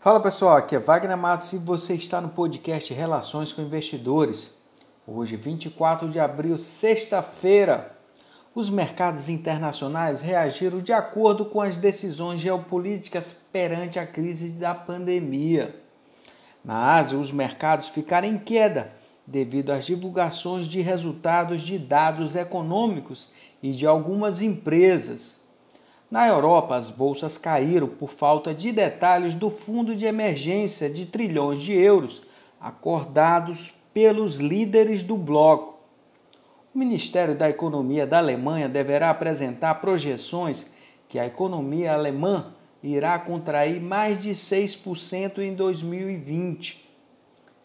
Fala pessoal, aqui é Wagner Matos e você está no podcast Relações com Investidores. Hoje, 24 de abril, sexta-feira, os mercados internacionais reagiram de acordo com as decisões geopolíticas perante a crise da pandemia. Na Ásia, os mercados ficaram em queda devido às divulgações de resultados de dados econômicos e de algumas empresas. Na Europa, as bolsas caíram por falta de detalhes do fundo de emergência de trilhões de euros acordados pelos líderes do bloco. O Ministério da Economia da Alemanha deverá apresentar projeções que a economia alemã irá contrair mais de 6% em 2020.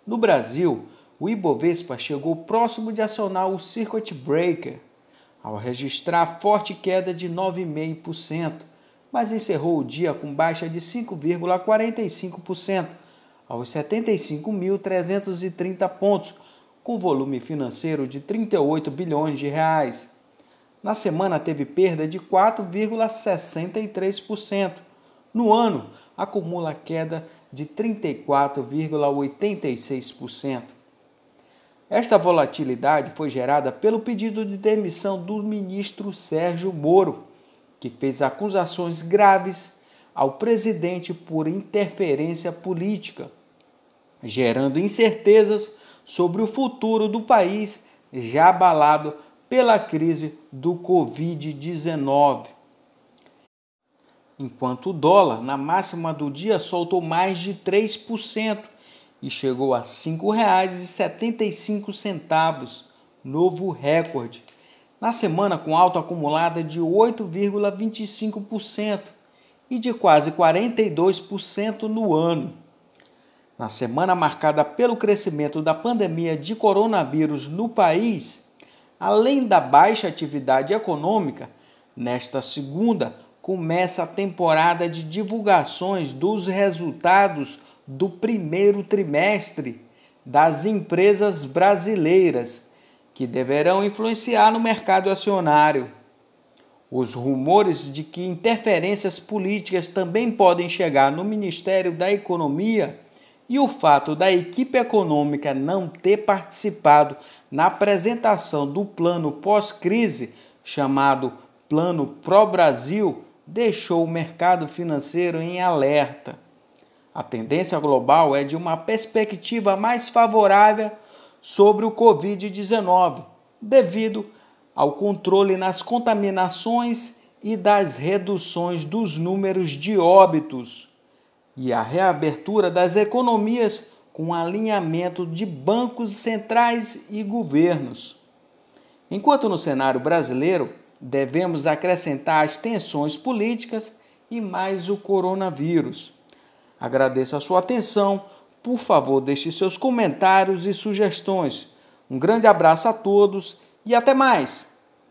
No Brasil, o Ibovespa chegou próximo de acionar o Circuit Breaker ao registrar forte queda de 9,5%, mas encerrou o dia com baixa de 5,45% aos 75.330 pontos, com volume financeiro de 38 bilhões de reais. Na semana teve perda de 4,63%. No ano, acumula queda de 34,86%. Esta volatilidade foi gerada pelo pedido de demissão do ministro Sérgio Moro, que fez acusações graves ao presidente por interferência política, gerando incertezas sobre o futuro do país já abalado pela crise do Covid-19. Enquanto o dólar, na máxima do dia, soltou mais de 3%, e chegou a R$ 5,75, novo recorde. Na semana com alta acumulada de 8,25% e de quase 42% no ano. Na semana marcada pelo crescimento da pandemia de coronavírus no país, além da baixa atividade econômica, nesta segunda começa a temporada de divulgações dos resultados do primeiro trimestre das empresas brasileiras, que deverão influenciar no mercado acionário. Os rumores de que interferências políticas também podem chegar no Ministério da Economia e o fato da equipe econômica não ter participado na apresentação do plano pós-crise, chamado Plano Pro Brasil, deixou o mercado financeiro em alerta. A tendência global é de uma perspectiva mais favorável sobre o Covid-19, devido ao controle nas contaminações e das reduções dos números de óbitos e a reabertura das economias com alinhamento de bancos centrais e governos. Enquanto no cenário brasileiro devemos acrescentar as tensões políticas e mais o coronavírus. Agradeço a sua atenção. Por favor, deixe seus comentários e sugestões. Um grande abraço a todos e até mais!